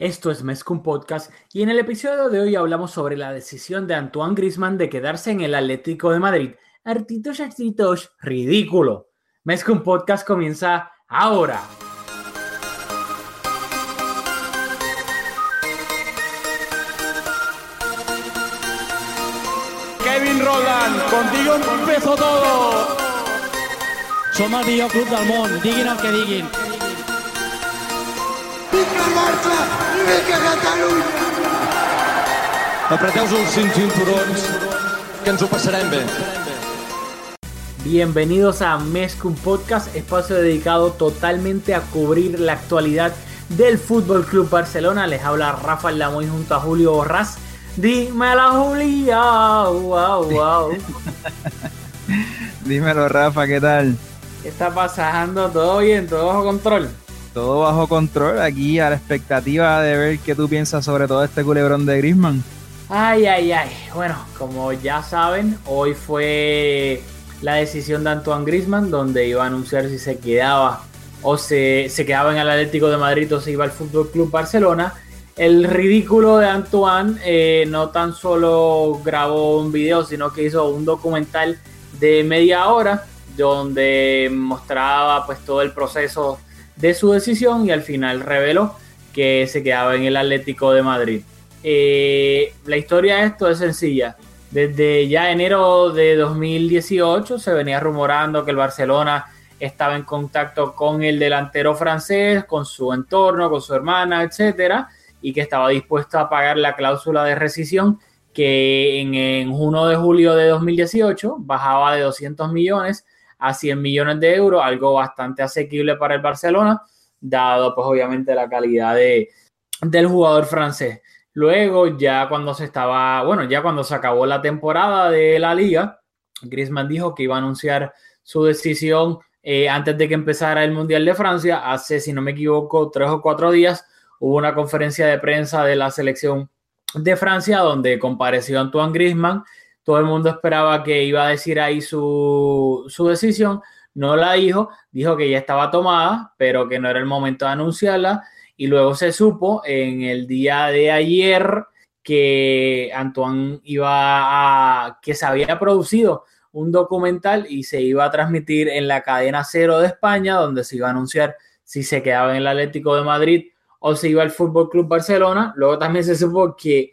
Esto es Mezcum Podcast y en el episodio de hoy hablamos sobre la decisión de Antoine Griezmann de quedarse en el Atlético de Madrid. Artitos, artitos, ridículo. Mezcum Podcast comienza ahora. Kevin Roland, contigo empezó todo. Som el millor club del món, diguin el que diguin. Vinga Barça i vinga Catalunya! Apreteu els cinturons, que ens ho passarem bé. Bienvenidos a Mezcum Podcast, espacio dedicado totalmente a cubrir la actualidad del Fútbol Club Barcelona. Les habla Rafael Lamoy junto a Julio Borrás. Dímela, Julia. Wow, wow. Dímelo, Rafa, ¿qué tal? ¿Qué está pasando? ¿Todo bien? ¿Todo bajo control? Todo bajo control, aquí a la expectativa de ver qué tú piensas sobre todo este culebrón de Griezmann. Ay, ay, ay. Bueno, como ya saben, hoy fue la decisión de Antoine Griezmann, donde iba a anunciar si se quedaba o se, se quedaba en el Atlético de Madrid o se iba al Fútbol Club Barcelona. El ridículo de Antoine eh, no tan solo grabó un video, sino que hizo un documental de media hora donde mostraba pues todo el proceso de su decisión y al final reveló que se quedaba en el Atlético de Madrid. Eh, la historia de esto es sencilla. Desde ya enero de 2018 se venía rumorando que el Barcelona estaba en contacto con el delantero francés, con su entorno, con su hermana, etcétera, y que estaba dispuesto a pagar la cláusula de rescisión que en, en junio de julio de 2018 bajaba de 200 millones a 100 millones de euros, algo bastante asequible para el Barcelona, dado pues obviamente la calidad de, del jugador francés. Luego, ya cuando se estaba, bueno, ya cuando se acabó la temporada de la liga, Griezmann dijo que iba a anunciar su decisión eh, antes de que empezara el Mundial de Francia. Hace, si no me equivoco, tres o cuatro días hubo una conferencia de prensa de la selección de Francia donde compareció Antoine Griezmann. Todo el mundo esperaba que iba a decir ahí su, su decisión. No la dijo, dijo que ya estaba tomada, pero que no era el momento de anunciarla y luego se supo en el día de ayer que Antoine iba a, que se había producido un documental y se iba a transmitir en la cadena cero de España, donde se iba a anunciar si se quedaba en el Atlético de Madrid o se iba al Fútbol Club Barcelona. Luego también se supo que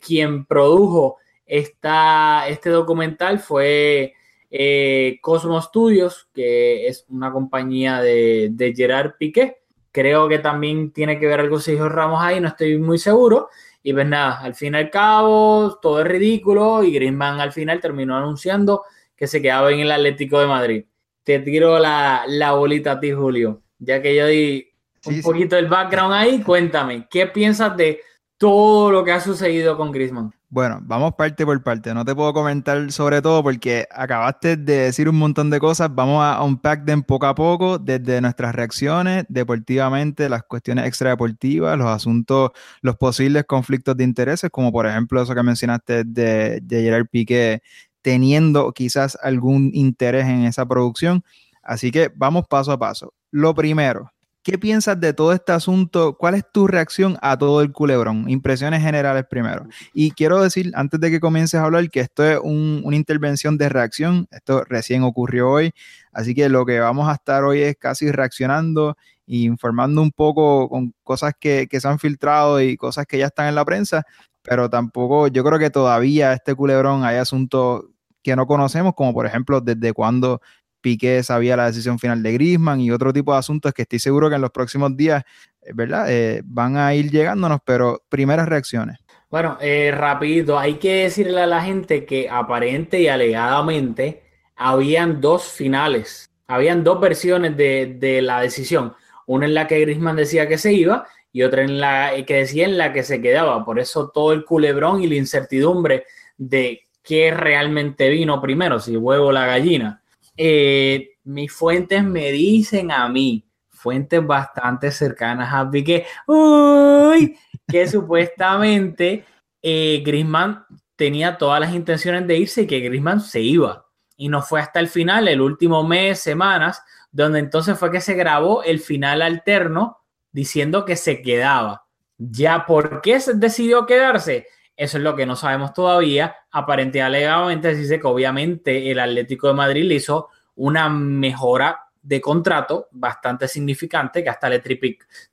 quien produjo esta, este documental fue eh, Cosmo Studios, que es una compañía de, de Gerard Piqué Creo que también tiene que ver algo Sergio Ramos ahí, no estoy muy seguro. Y pues nada, al fin y al cabo, todo es ridículo y Griezmann al final terminó anunciando que se quedaba en el Atlético de Madrid. Te tiro la, la bolita a ti, Julio. Ya que yo di un Sí, sí. poquito el background ahí, cuéntame, ¿qué piensas de todo lo que ha sucedido con Griezmann? Bueno, vamos parte por parte. No te puedo comentar sobre todo porque acabaste de decir un montón de cosas. Vamos a unpack them poco a poco, desde nuestras reacciones deportivamente, las cuestiones extradeportivas, los asuntos, los posibles conflictos de intereses, como por ejemplo eso que mencionaste de, de Gerard Piqué teniendo quizás algún interés en esa producción. Así que vamos paso a paso. Lo primero, ¿qué piensas de todo este asunto? ¿Cuál es tu reacción a todo el culebrón? Impresiones generales primero. Y quiero decir, antes de que comiences a hablar, que esto es un- una intervención de reacción. Esto recién ocurrió hoy. Así que lo que vamos a estar hoy es casi reaccionando e informando un poco con cosas que, que se han filtrado y cosas que ya están en la prensa. Pero tampoco, yo creo que todavía este culebrón hay asuntos que no conocemos, como por ejemplo desde cuándo Piqué sabía la decisión final de Griezmann y otro tipo de asuntos que estoy seguro que en los próximos días, eh, ¿verdad? Eh, van a ir llegándonos, pero primeras reacciones. Bueno, eh, rapidito, hay que decirle a la gente que aparente y alegadamente habían dos finales, habían dos versiones de, de la decisión, una en la que Griezmann decía que se iba y otra en la que decía en la que se quedaba, por eso todo el culebrón y la incertidumbre de qué realmente vino primero, si huevo la gallina. Eh, mis fuentes me dicen a mí, fuentes bastante cercanas a Piqué, uy, que supuestamente eh, Griezmann tenía todas las intenciones de irse y que Griezmann se iba. Y no fue hasta el final, el último mes, semanas, donde entonces fue que se grabó el final alterno diciendo que se quedaba. Ya, ¿por qué se decidió quedarse? Eso es lo que no sabemos todavía. Aparentemente, alegadamente, se dice que obviamente el Atlético de Madrid le hizo una mejora de contrato bastante significante, que hasta le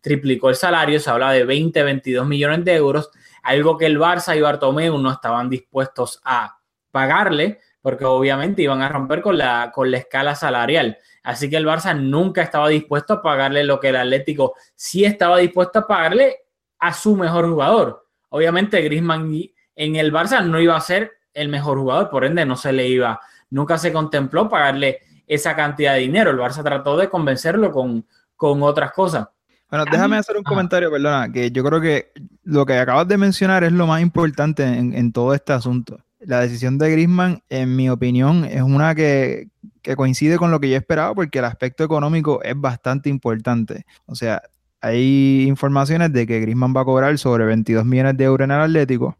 triplicó el salario, se habla de 20, 22 millones de euros, algo que el Barça y Bartomeu no estaban dispuestos a pagarle, porque obviamente iban a romper con la, con la escala salarial. Así que el Barça nunca estaba dispuesto a pagarle lo que el Atlético sí estaba dispuesto a pagarle a su mejor jugador. Obviamente Griezmann en el Barça no iba a ser el mejor jugador, por ende no se le iba, nunca se contempló pagarle esa cantidad de dinero. El Barça trató de convencerlo con, con otras cosas. Bueno, déjame hacer un comentario, perdona, que yo creo que lo que acabas de mencionar es lo más importante en, todo este asunto. La decisión de Griezmann, en mi opinión, es una que, que, coincide con lo que yo esperaba porque el aspecto económico es bastante importante. O sea, hay informaciones de que Griezmann va a cobrar sobre 22 millones de euros en el Atlético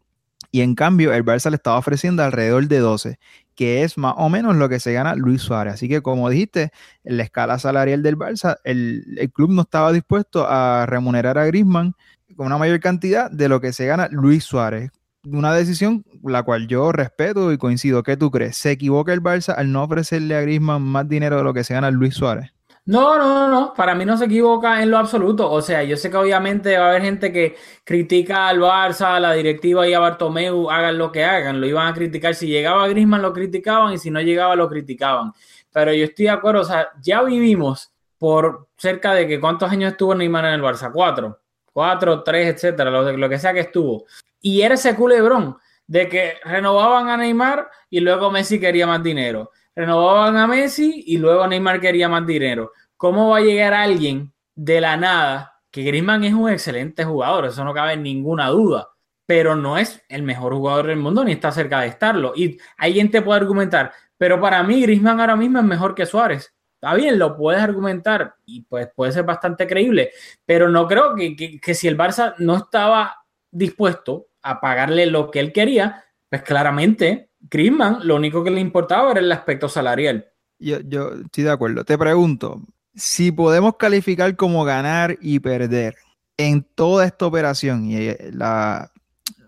y en cambio el Barça le estaba ofreciendo alrededor de 12 que es más o menos lo que se gana Luis Suárez. Así que, como dijiste, en la escala salarial del Barça, el, club no estaba dispuesto a remunerar a Griezmann con una mayor cantidad de lo que se gana Luis Suárez. Una decisión la cual yo respeto y coincido. ¿Qué tú crees? ¿Se equivoca el Barça al no ofrecerle a Griezmann más dinero de lo que se gana Luis Suárez? No, no, no, para mí no se equivoca en lo absoluto. O sea, yo sé que obviamente va a haber gente que critica al Barça, a la directiva y a Bartomeu, hagan lo que hagan, lo iban a criticar. Si llegaba Grisman lo criticaban y si no llegaba lo criticaban. Pero yo estoy de acuerdo, o sea, ya vivimos por cerca de que cuántos años estuvo Neymar en el Barça, cuatro, cuatro, tres, etcétera, lo, lo que sea que estuvo. Y era ese culebrón de que renovaban a Neymar y luego Messi quería más dinero renovaban a Messi y luego Neymar quería más dinero. ¿Cómo va a llegar alguien de la nada? Que Griezmann es un excelente jugador, eso no cabe ninguna duda, pero no es el mejor jugador del mundo ni está cerca de estarlo. Y alguien te puede argumentar, pero para mí Griezmann ahora mismo es mejor que Suárez. Está bien, lo puedes argumentar y pues puede ser bastante creíble, pero no creo que, que si el Barça no estaba dispuesto a pagarle lo que él quería, pues claramente Griezmann lo único que le importaba era el aspecto salarial. Yo, yo estoy de acuerdo. Te pregunto, si podemos calificar como ganar y perder en toda esta operación, y eh, la,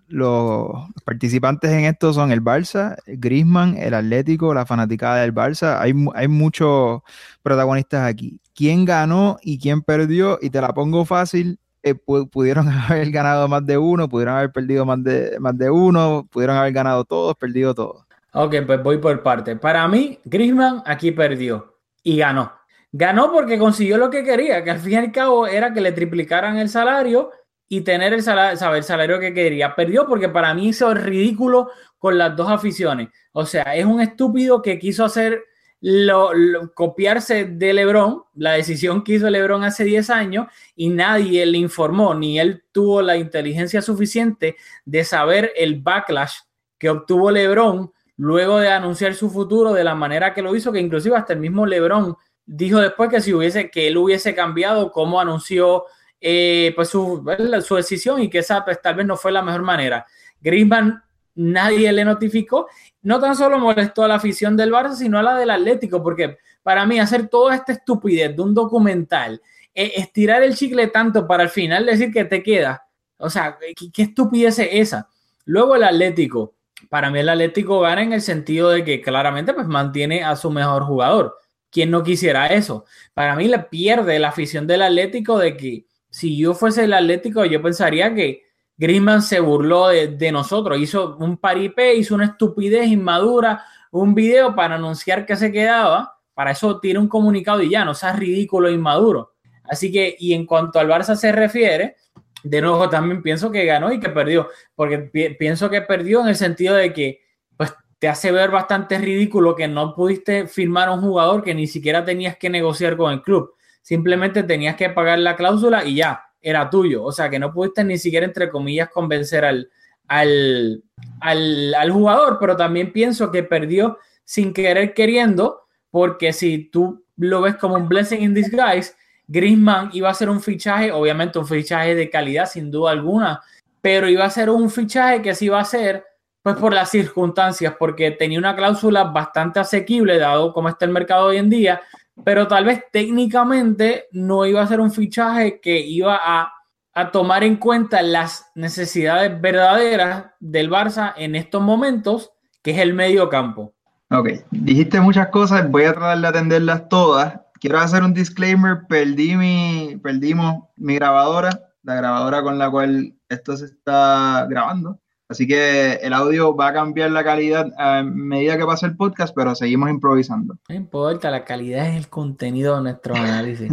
los participantes en esto son el Barça, Griezmann, el Atlético, la fanaticada del Barça, hay, hay muchos protagonistas aquí. ¿Quién ganó y quién perdió? Y te la pongo fácil, eh, pudieron haber ganado más de uno, pudieron haber perdido más de, más de uno, pudieron haber ganado todos, perdido todos. Ok, pues voy por parte. Para mí, Griezmann aquí perdió y ganó. Ganó porque consiguió lo que quería, que al fin y al cabo era que le triplicaran el salario y tener el salario, saber el salario que quería. Perdió porque para mí hizo ridículo con las dos aficiones. O sea, es un estúpido que quiso hacer lo, copiarse de Lebron, la decisión que hizo Lebron hace 10 años, y nadie le informó, ni él tuvo la inteligencia suficiente de saber el backlash que obtuvo Lebron luego de anunciar su futuro de la manera que lo hizo, que inclusive hasta el mismo Lebron dijo después que si hubiese, que él hubiese cambiado cómo anunció eh, pues su, decisión y que esa pues, tal vez no fue la mejor manera. Griezmann nadie le notificó. No tan solo molestó a la afición del Barça, sino a la del Atlético, porque para mí hacer toda esta estupidez de un documental, e, estirar el chicle tanto para al final decir que te queda, o sea, ¿qué, estupidez es esa? Luego el Atlético, para mí el Atlético gana en el sentido de que claramente pues mantiene a su mejor jugador. ¿Quién no quisiera eso? Para mí le pierde la afición del Atlético de que si yo fuese el Atlético yo pensaría que Griezmann se burló de, nosotros, hizo un paripé, hizo una estupidez inmadura, un video para anunciar que se quedaba, para eso tiene un comunicado y ya, no sea ridículo e inmaduro. Así que, y en cuanto al Barça se refiere, de nuevo también pienso que ganó y que perdió, porque pienso que perdió en el sentido de que pues te hace ver bastante ridículo que no pudiste firmar a un jugador que ni siquiera tenías que negociar con el club, simplemente tenías que pagar la cláusula y ya era tuyo. O sea, que no pudiste ni siquiera, entre comillas, convencer al, al, al, jugador, pero también pienso que perdió sin querer queriendo, porque si tú lo ves como un blessing in disguise, Griezmann iba a ser un fichaje, obviamente un fichaje de calidad sin duda alguna, pero iba a ser un fichaje que se iba a hacer pues por las circunstancias, porque tenía una cláusula bastante asequible dado como está el mercado hoy en día, pero tal vez técnicamente no iba a ser un fichaje que iba a, a tomar en cuenta las necesidades verdaderas del Barça en estos momentos, que es el medio campo. Ok, dijiste muchas cosas, voy a tratar de atenderlas todas. Quiero hacer un disclaimer, perdí mi, perdimos mi grabadora, la grabadora con la cual esto se está grabando. Así que el audio va a cambiar la calidad a medida que pase el podcast, pero seguimos improvisando. No importa, la calidad es el contenido de nuestro análisis.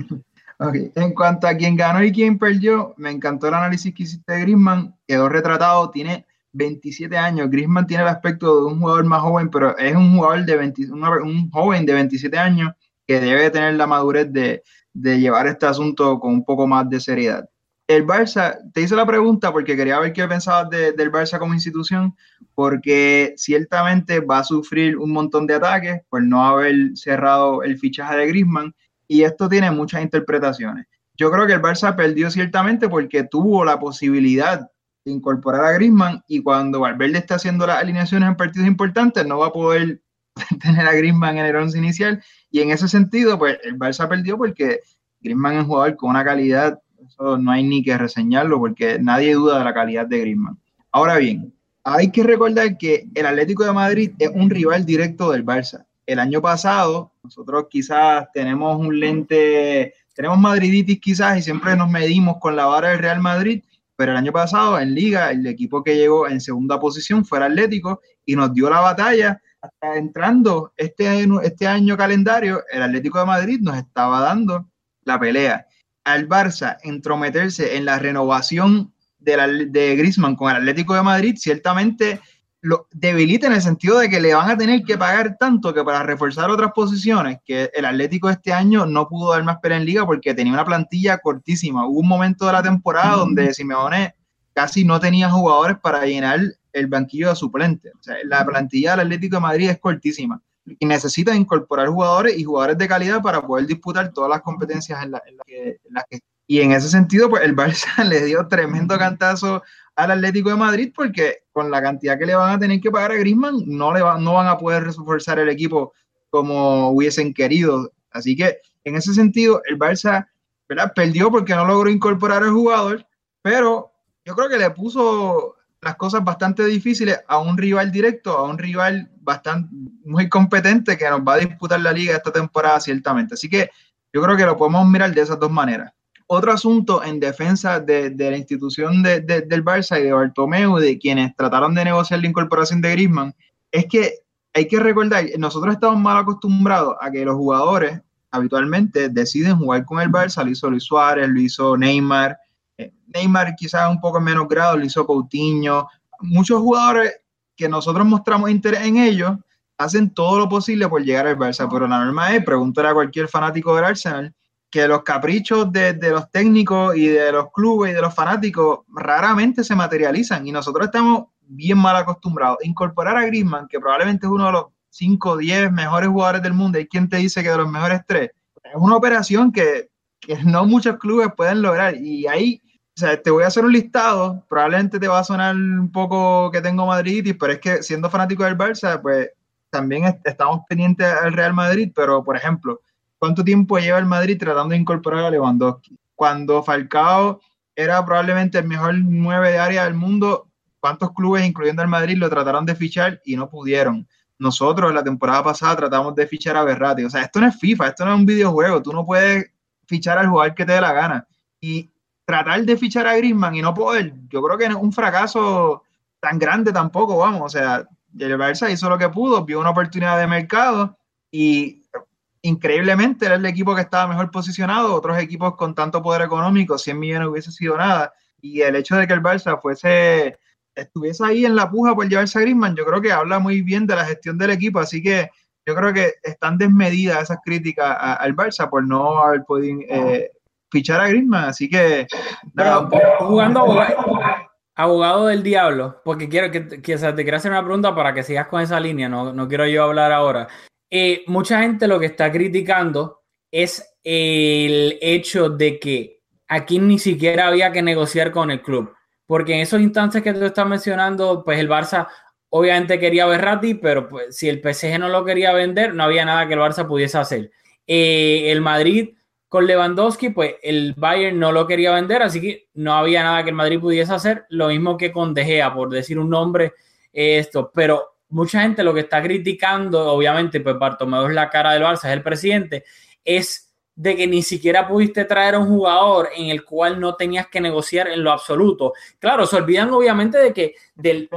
ok, en cuanto a quién ganó y quién perdió, me encantó el análisis que hiciste de Griezmann, quedó retratado, tiene 27 años. Griezmann tiene el aspecto de un jugador más joven, pero es un jugador de 20, un joven de 27 años que debe tener la madurez de, de llevar este asunto con un poco más de seriedad el Barça, te hice la pregunta porque quería ver qué pensabas del Barça como institución, porque ciertamente va a sufrir un montón de ataques por no haber cerrado el fichaje de Griezmann y esto tiene muchas interpretaciones. Yo creo que el Barça perdió ciertamente porque tuvo la posibilidad de incorporar a Griezmann y cuando Valverde está haciendo las alineaciones en partidos importantes no va a poder tener a Griezmann en el once inicial y en ese sentido pues el Barça perdió porque Griezmann es un jugador con una calidad no hay ni que reseñarlo porque nadie duda de la calidad de Griezmann. Ahora bien, hay que recordar que el Atlético de Madrid es un rival directo del Barça. El año pasado, nosotros quizás tenemos un lente, tenemos madriditis quizás y siempre nos medimos con la vara del Real Madrid, pero el año pasado en Liga, el equipo que llegó en segunda posición fue el Atlético y nos dio la batalla hasta entrando este, este año calendario, el Atlético de Madrid nos estaba dando la pelea al Barça entrometerse en la renovación de, la, de Griezmann con el Atlético de Madrid, ciertamente lo debilita en el sentido de que le van a tener que pagar tanto que para reforzar otras posiciones, que el Atlético este año no pudo dar más pena en liga porque tenía una plantilla cortísima. Hubo un momento de la temporada donde Simeone casi no tenía jugadores para llenar el banquillo de suplente. O sea, la plantilla del Atlético de Madrid es cortísima y necesita incorporar jugadores y jugadores de calidad para poder disputar todas las competencias en, las que, Y en ese sentido, pues el Barça le dio tremendo cantazo al Atlético de Madrid porque con la cantidad que le van a tener que pagar a Griezmann no, le no van a poder reforzar el equipo como hubiesen querido. Así que en ese sentido, el Barça perdió porque no logró incorporar al jugador, pero yo creo que le puso las cosas bastante difíciles a un rival directo, a un rival bastante muy competente que nos va a disputar la liga esta temporada ciertamente. Así que yo creo que lo podemos mirar de esas dos maneras. Otro asunto en defensa de, la institución de, del Barça y de Bartomeu, de quienes trataron de negociar la incorporación de Griezmann, es que hay que recordar, nosotros estamos mal acostumbrados a que los jugadores habitualmente deciden jugar con el Barça, lo hizo Luis Suárez, lo hizo Neymar, Neymar quizás un poco menos grado, lo hizo Coutinho. Muchos jugadores que nosotros mostramos interés en ellos hacen todo lo posible por llegar al Barça, pero la norma es, preguntar a cualquier fanático del Arsenal, que los caprichos de, los técnicos y de los clubes y de los fanáticos raramente se materializan. Y nosotros estamos bien mal acostumbrados. Incorporar a Griezmann, que probablemente es uno de los 5 o 10 mejores jugadores del mundo, y quien te dice que de los mejores tres, es una operación que, que no muchos clubes pueden lograr. Y ahí o sea, te voy a hacer un listado, probablemente te va a sonar un poco que tengo Madrid, pero es que siendo fanático del Barça, pues también estamos pendientes al Real Madrid, pero por ejemplo, ¿cuánto tiempo lleva el Madrid tratando de incorporar a Lewandowski? Cuando Falcao era probablemente el mejor nueve de área del mundo, ¿cuántos clubes, incluyendo el Madrid, lo trataron de fichar y no pudieron? Nosotros la temporada pasada tratamos de fichar a Berratti. O sea, esto no es FIFA, esto no es un videojuego. Tú no puedes fichar al jugador que te dé la gana. Y tratar de fichar a Griezmann y no poder, yo creo que no es un fracaso tan grande tampoco, vamos, o sea, el Barça hizo lo que pudo, vio una oportunidad de mercado y increíblemente era el equipo que estaba mejor posicionado, otros equipos con tanto poder económico, 100 millones hubiese sido nada, y el hecho de que el Barça fuese, estuviese ahí en la puja por llevarse a Griezmann, yo creo que habla muy bien de la gestión del equipo, así que yo creo que están desmedidas esas críticas al Barça por no haber podido eh, fichar a Griezmann, así que... jugando abogado, del diablo, porque quiero que, te quiero hacer una pregunta para que sigas con esa línea, no, no quiero yo hablar ahora. Eh, mucha gente lo que está criticando es el hecho de que aquí ni siquiera había que negociar con el club, porque en esos instantes que tú estás mencionando, pues el Barça obviamente quería Berratti, pero pues, si el PSG no lo quería vender, no había nada que el Barça pudiese hacer. Eh, el Madrid con Lewandowski, pues el Bayern no lo quería vender, así que no había nada que el Madrid pudiese hacer. Lo mismo que con De Gea, por decir un nombre, esto. Pero mucha gente lo que está criticando, obviamente, pues Bartomeu es la cara del Barça, es el presidente, es de que ni siquiera pudiste traer a un jugador en el cual no tenías que negociar en lo absoluto. Claro, se olvidan obviamente de que del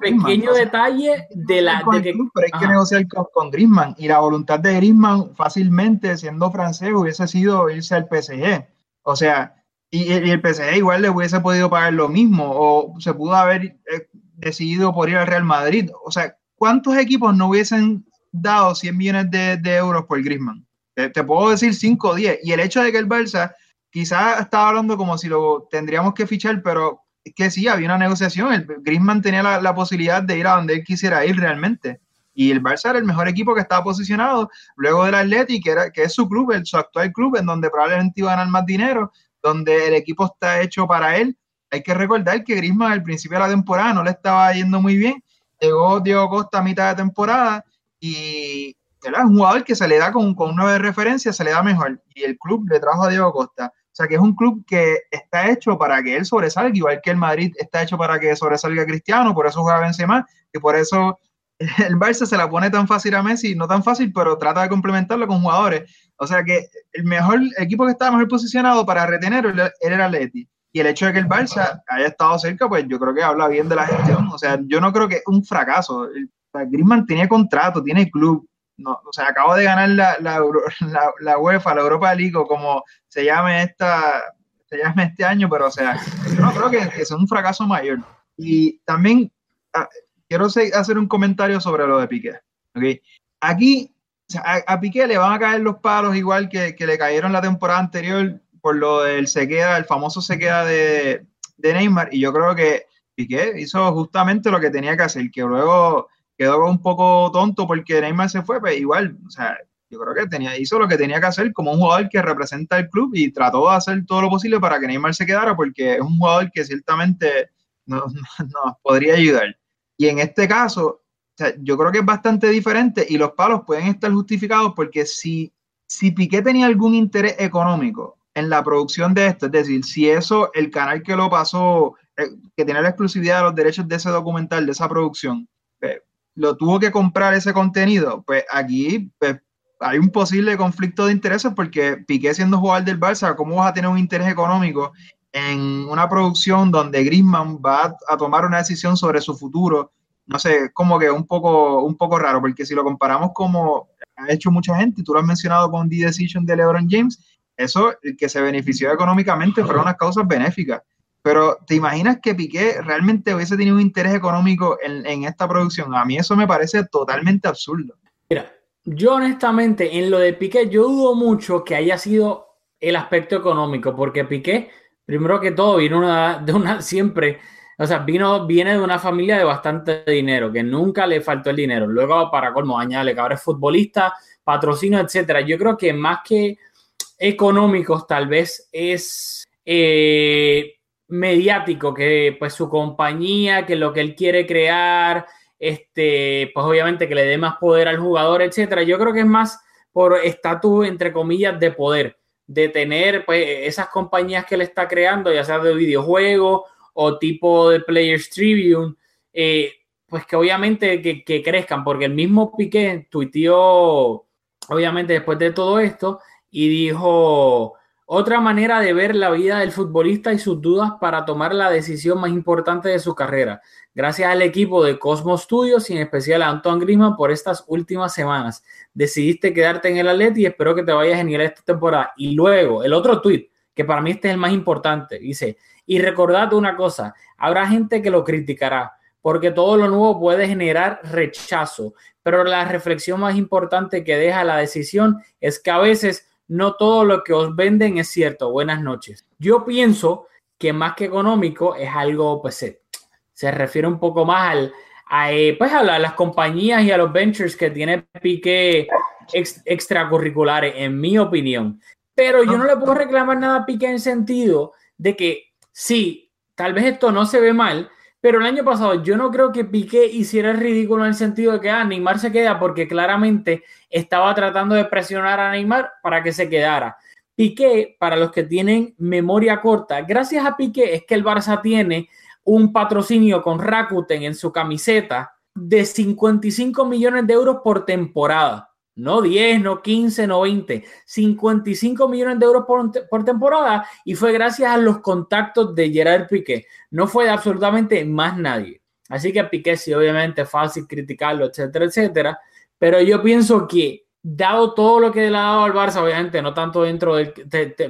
pequeño detalle de la... De que, pero hay que negociar con, con, Griezmann y la voluntad de Griezmann fácilmente, siendo francés, hubiese sido irse al PSG. O sea, y, y el PSG igual le hubiese podido pagar lo mismo o se pudo haber eh, decidido por ir al Real Madrid. O sea, ¿cuántos equipos no hubiesen dado 100 millones de, de euros por Griezmann? Te, puedo decir 5 o 10. Y el hecho de que el Barça quizás estaba hablando como si lo tendríamos que fichar, pero es que sí, había una negociación. El Griezmann tenía la, posibilidad de ir a donde él quisiera ir realmente. Y el Barça era el mejor equipo que estaba posicionado luego del Atleti, que, era, que es su club, el, su actual club, en donde probablemente iba a ganar más dinero, donde el equipo está hecho para él. Hay que recordar que Griezmann al principio de la temporada no le estaba yendo muy bien. Llegó Diego Costa a mitad de temporada y, es un jugador que se le da con, con nueve referencias, se le da mejor. Y el club le trajo a Diego Costa. O sea que es un club que está hecho para que él sobresalga, igual que el Madrid está hecho para que sobresalga Cristiano, por eso juega Benzema, y por eso el Barça se la pone tan fácil a Messi, no tan fácil, pero trata de complementarlo con jugadores. O sea que el mejor equipo que estaba mejor posicionado para retener era el Leti. Y el hecho de que el Barça haya estado cerca, pues yo creo que habla bien de la gestión. O sea, yo no creo que es un fracaso. Griezmann tiene contrato, tiene club, no, o sea, acabo de ganar la, la, la, UEFA, la Europa League, o como se llame esta, se llame este año, pero o sea, no creo que, que un fracaso mayor. Y también ah, quiero hacer un comentario sobre lo de Piqué. ¿okay? Aquí a, Piqué le van a caer los palos igual que, que, le cayeron la temporada anterior por lo del se queda, el famoso se queda de, de Neymar, y yo creo que Piqué hizo justamente lo que tenía que hacer, que luego quedó un poco tonto porque Neymar se fue, pero pues igual, o sea, yo creo que tenía, hizo lo que tenía que hacer como un jugador que representa el club y trató de hacer todo lo posible para que Neymar se quedara porque es un jugador que ciertamente nos, podría ayudar. Y en este caso, o sea, yo creo que es bastante diferente y los palos pueden estar justificados porque si, si Piqué tenía algún interés económico en la producción de esto, es decir, si eso, el canal que lo pasó, eh, que tiene la exclusividad de los derechos de ese documental, de esa producción, eh, lo tuvo que comprar ese contenido, pues aquí pues, hay un posible conflicto de intereses porque Piqué siendo jugador del Barça, ¿cómo vas a tener un interés económico en una producción donde Griezmann va a, tomar una decisión sobre su futuro? No sé, como que un poco, un poco raro, porque si lo comparamos como ha hecho mucha gente, tú lo has mencionado con The Decision de LeBron James, eso, el que se benefició económicamente fueron unas causas benéficas. Pero ¿te imaginas que Piqué realmente hubiese tenido un interés económico en, en, esta producción? A mí eso me parece totalmente absurdo. Mira, yo honestamente en lo de Piqué yo dudo mucho que haya sido el aspecto económico, porque Piqué, primero que todo, vino una, de una siempre, o sea, vino, viene de una familia de bastante dinero, que nunca le faltó el dinero. Luego, para colmo, añade que ahora es futbolista, patrocinio, etcétera. Yo creo que más que económicos, tal vez es... Eh, mediático, que pues su compañía, que lo que él quiere crear, este, pues obviamente que le dé más poder al jugador, etcétera. Yo creo que es más por estatus, entre comillas, de poder, de tener pues esas compañías que él está creando, ya sea de videojuegos o tipo de Players Tribune, eh, pues que obviamente que, que, crezcan, porque el mismo Piqué tuiteó, obviamente después de todo esto, y dijo, otra manera de ver la vida del futbolista y sus dudas para tomar la decisión más importante de su carrera. Gracias al equipo de Cosmos Studios y en especial a Antoine Griezmann por estas últimas semanas. Decidiste quedarte en el Atleti y espero que te vayas genial esta temporada. Y luego, el otro tweet, que para mí este es el más importante, dice, y recordad una cosa, habrá gente que lo criticará, porque todo lo nuevo puede generar rechazo, pero la reflexión más importante que deja la decisión es que a veces no todo lo que os venden es cierto. Buenas noches. Yo pienso que más que económico es algo, pues se, refiere un poco más al, a, eh, pues, a, las compañías y a los ventures que tiene Piqué extracurriculares, en mi opinión. Pero yo no le puedo reclamar nada a Piqué en sentido de que sí, tal vez esto no se ve mal, pero el año pasado yo no creo que Piqué hiciera el ridículo en el sentido de que ah, Neymar se queda porque claramente estaba tratando de presionar a Neymar para que se quedara. Piqué, para los que tienen memoria corta, gracias a Piqué es que el Barça tiene un patrocinio con Rakuten en su camiseta de 55 millones de euros por temporada. No 10, no 15, no 20. 55 millones de euros por, por, temporada y fue gracias a los contactos de Gerard Piqué. No fue absolutamente más nadie. Así que Piqué sí, obviamente fácil criticarlo, etcétera, etcétera. Pero yo pienso que dado todo lo que le ha dado al Barça, obviamente, no tanto dentro del,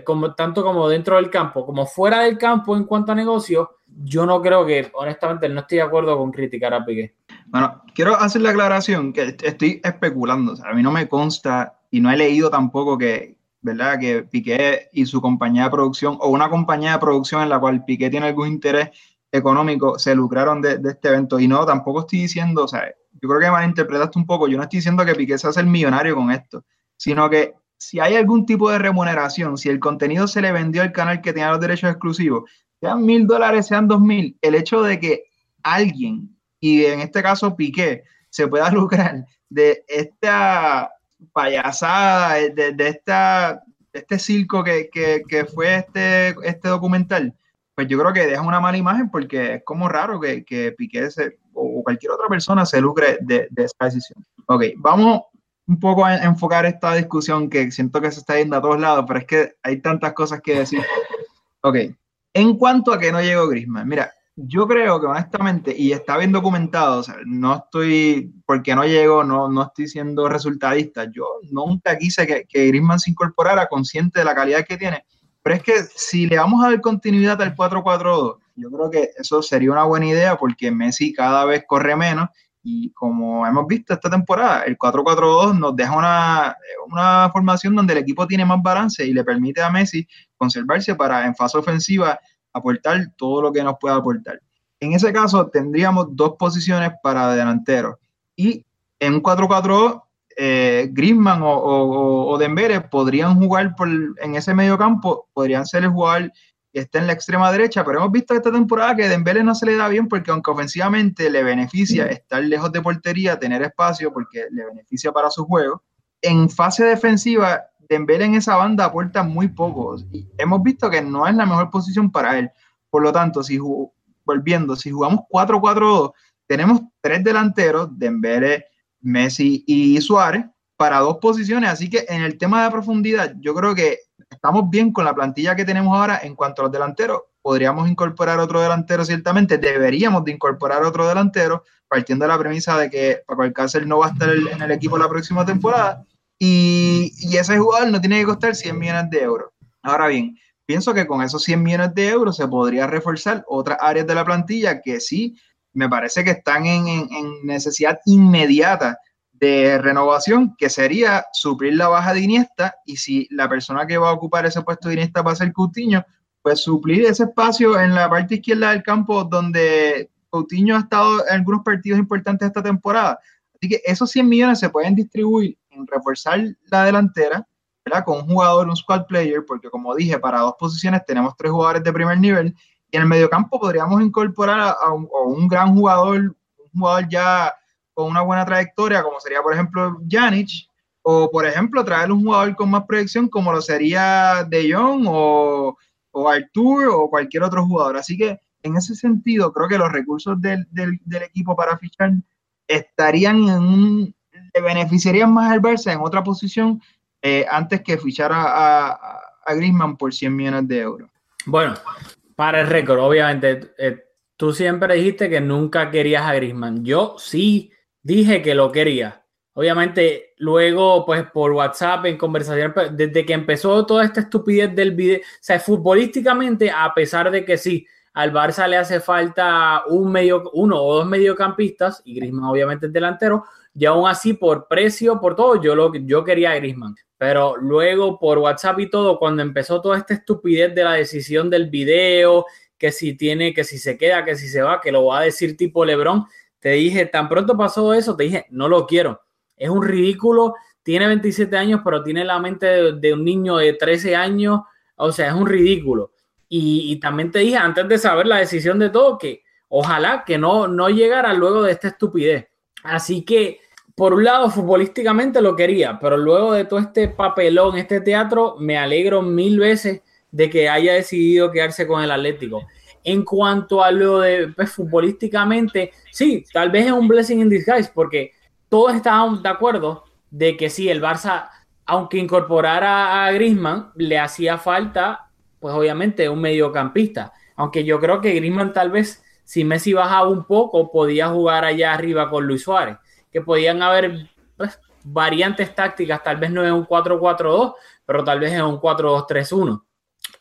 como, tanto como dentro del campo, como fuera del campo en cuanto a negocio, yo no creo que, honestamente, no estoy de acuerdo con criticar a Piqué. Bueno, quiero hacer la aclaración que estoy especulando, a mí no me consta y no he leído tampoco que, ¿verdad? Que Piqué y su compañía de producción o una compañía de producción en la cual Piqué tiene algún interés económico se lucraron de, de este evento y no, tampoco estoy diciendo, o sea, yo creo que malinterpretaste un poco, yo no estoy diciendo que Piqué se hace el millonario con esto, sino que si hay algún tipo de remuneración, si el contenido se le vendió al canal que tenía los derechos exclusivos, sean mil dólares, sean dos mil, el hecho de que alguien, y en este caso Piqué, se pueda lucrar de esta payasada, de, de esta, este circo que, que, que, fue este, este documental, pues yo creo que deja una mala imagen porque es como raro que, que Piqué se, o cualquier otra persona se lucre de, esa decisión. Ok, vamos un poco a enfocar esta discusión que siento que se está yendo a todos lados, pero es que hay tantas cosas que decir. Ok, en cuanto a que no llegó Grisman, mira, yo creo que honestamente, y está bien documentado, o sea, no estoy, porque no llego, no, no estoy siendo resultadista, yo nunca quise que, que Grisman se incorporara consciente de la calidad que tiene, pero es que si le vamos a dar continuidad al 4-4-2, yo creo que eso sería una buena idea porque Messi cada vez corre menos y como hemos visto esta temporada, el 4-4-2 nos deja una, una, formación donde el equipo tiene más balance y le permite a Messi conservarse para en fase ofensiva aportar todo lo que nos pueda aportar. En ese caso tendríamos dos posiciones para delanteros y en un 4-4-2 eh, Griezmann o, o, Dembele podrían jugar por, en ese medio campo, podrían ser el jugador que está en la extrema derecha, pero hemos visto esta temporada que Dembele no se le da bien porque aunque ofensivamente le beneficia estar lejos de portería, tener espacio porque le beneficia para su juego, en fase defensiva Dembele en esa banda aporta muy poco y hemos visto que no es la mejor posición para él. Por lo tanto, si volviendo, si jugamos 4-4-2, tenemos tres delanteros, Dembele, Messi y Suárez, para dos posiciones. Así que en el tema de profundidad, yo creo que estamos bien con la plantilla que tenemos ahora en cuanto a los delanteros. Podríamos incorporar otro delantero, ciertamente. Deberíamos de incorporar otro delantero, partiendo de la premisa de que Paco Alcácer no va a estar en el equipo la próxima temporada. Y, y ese jugador no tiene que costar 100 millones de euros. Ahora bien, pienso que con esos 100 millones de euros se podría reforzar otras áreas de la plantilla que sí me parece que están en, necesidad inmediata de renovación, que sería suplir la baja de Iniesta, y si la persona que va a ocupar ese puesto de Iniesta va a ser Coutinho, pues suplir ese espacio en la parte izquierda del campo donde Coutinho ha estado en algunos partidos importantes esta temporada. Así que esos 100 millones se pueden distribuir en reforzar la delantera, ¿verdad? Con un jugador, un squad player, porque como dije, para dos posiciones tenemos tres jugadores de primer nivel, y en el mediocampo podríamos incorporar a, un, a un gran jugador, un jugador ya una buena trayectoria, como sería, por ejemplo, Janic, o por ejemplo, traer un jugador con más proyección, como lo sería De Jong o, o Artur o cualquier otro jugador. Así que en ese sentido, creo que los recursos del, del, equipo para fichar estarían en un, le beneficiarían más al Barça en otra posición eh, antes que fichar a, a, a Griezmann por 100 millones de euros. Bueno, para el récord, obviamente, eh, tú siempre dijiste que nunca querías a Griezmann. Yo sí dije que lo quería. Obviamente, luego, pues por WhatsApp, en conversación, pues, desde que empezó toda esta estupidez del video, o sea, futbolísticamente, a pesar de que sí, al Barça le hace falta un medio, uno o dos mediocampistas, y Griezmann obviamente es delantero, y aún así, por precio, por todo, yo, lo, yo quería a Griezmann. Pero luego, por WhatsApp y todo, cuando empezó toda esta estupidez de la decisión del video, que si tiene, que si se queda, que si se va, que lo va a decir tipo Lebron, te dije, tan pronto pasó eso, te dije, no lo quiero. Es un ridículo, tiene 27 años, pero tiene la mente de, un niño de 13 años, o sea, es un ridículo. Y, y, también te dije, antes de saber la decisión de todo, que ojalá que no, no llegara luego de esta estupidez. Así que por un lado, futbolísticamente lo quería, pero luego de todo este papelón, este teatro, me alegro mil veces de que haya decidido quedarse con el Atlético. En cuanto a lo de pues, futbolísticamente, sí, tal vez es un blessing in disguise, porque todos estaban de acuerdo de que sí, el Barça, aunque incorporara a Griezmann, le hacía falta, pues obviamente, un mediocampista. Aunque yo creo que Griezmann tal vez, si Messi bajaba un poco, podía jugar allá arriba con Luis Suárez, que podían haber pues, variantes tácticas, tal vez no en un 4-4-2, pero tal vez en un 4-2-3-1.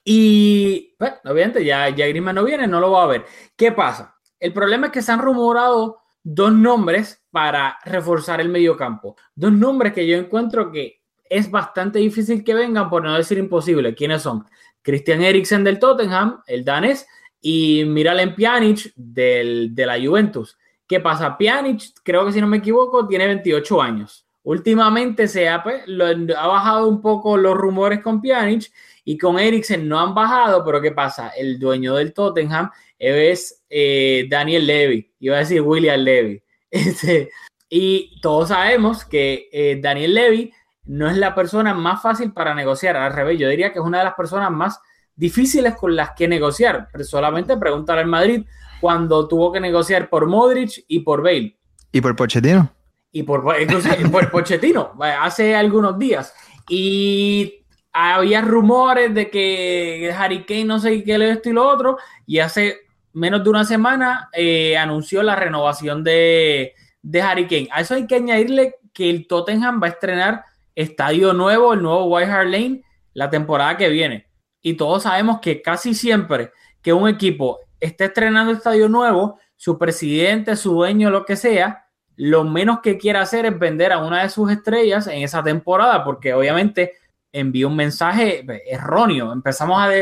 Y, pues, obviamente, ya, ya no viene, no lo va a ver. ¿Qué pasa? El problema es que se han rumorado dos nombres para reforzar el mediocampo. Dos nombres que yo encuentro que es bastante difícil que vengan, por no decir imposible. ¿Quiénes son? Christian Eriksen del Tottenham, el danés, y Miralem Pjanic del, de la Juventus. ¿Qué pasa? Pjanic, creo que si no me equivoco, tiene 28 años. Últimamente se ha, pues, ha bajado un poco los rumores con Pjanic y con Eriksen no han bajado, pero ¿qué pasa? El dueño del Tottenham es eh, Daniel Levy, iba a decir William Levy. Este, y todos sabemos que eh, Daniel Levy no es la persona más fácil para negociar, al revés, yo diría que es una de las personas más difíciles con las que negociar. Pero solamente preguntar al Madrid cuando tuvo que negociar por Modric y por Bale. ¿Y por Pochettino? Y por, por Pochettino, hace algunos días. Y había rumores de que Harry Kane no sé qué, esto y lo otro, y hace menos de una semana eh, anunció la renovación de, de Harry Kane. A eso hay que añadirle que el Tottenham va a estrenar estadio nuevo, el nuevo White Hart Lane, la temporada que viene. Y todos sabemos que casi siempre que un equipo esté estrenando estadio nuevo, su presidente, su dueño, lo que sea, lo menos que quiere hacer es vender a una de sus estrellas en esa temporada, porque obviamente envió un mensaje erróneo. Empezamos a,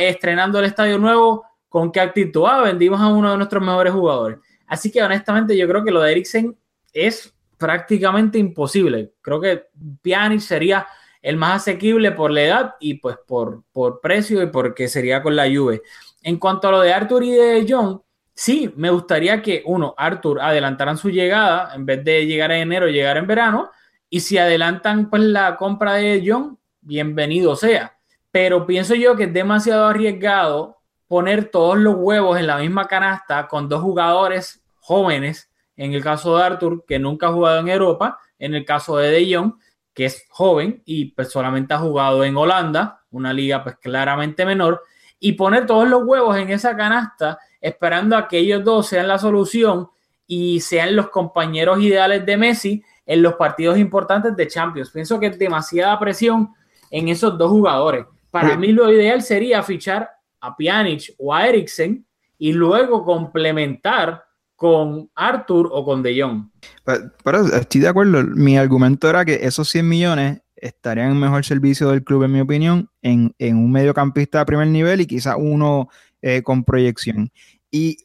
estrenando el estadio nuevo con qué actitud. Ah, vendimos a uno de nuestros mejores jugadores. Así que honestamente yo creo que lo de Eriksen es prácticamente imposible. Creo que Pjanic sería el más asequible por la edad y pues por, por precio y porque sería con la Juve. En cuanto a lo de Arthur y de John, sí, me gustaría que uno, Arthur, adelantaran su llegada en vez de llegar en enero, llegar en verano y si adelantan pues la compra de John, bienvenido sea. Pero pienso yo que es demasiado arriesgado poner todos los huevos en la misma canasta con dos jugadores jóvenes, en el caso de Arthur, que nunca ha jugado en Europa, en el caso de De Jong, que es joven y pues solamente ha jugado en Holanda, una liga pues claramente menor, y poner todos los huevos en esa canasta esperando a que ellos dos sean la solución y sean los compañeros ideales de Messi en los partidos importantes de Champions. Pienso que es demasiada presión en esos dos jugadores. Para mí lo ideal sería fichar a Pjanic o a Eriksen y luego complementar con Arthur o con De Jong. Pero, estoy de acuerdo. Mi argumento era que esos 100 millones estarían en mejor servicio del club, en mi opinión, en, un mediocampista de primer nivel y quizás uno eh, con proyección. Y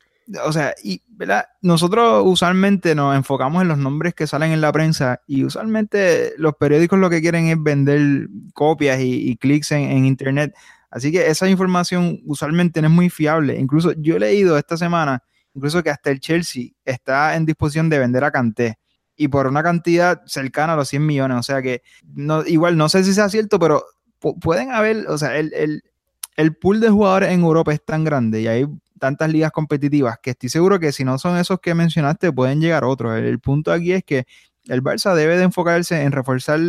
o sea, y ¿verdad? nosotros usualmente nos enfocamos en los nombres que salen en la prensa y usualmente los periódicos lo que quieren es vender copias y, clics en, internet. Así que esa información usualmente no es muy fiable. Incluso yo he leído esta semana, incluso que hasta el Chelsea está en disposición de vender a Canté y por una cantidad cercana a los 100 millones. O sea que igual no sé si sea cierto, pero pueden haber, o sea, el, el, el pool de jugadores en Europa es tan grande y hay tantas ligas competitivas que estoy seguro que si no son esos que mencionaste, pueden llegar otros. El, punto aquí es que el Barça debe de enfocarse en reforzar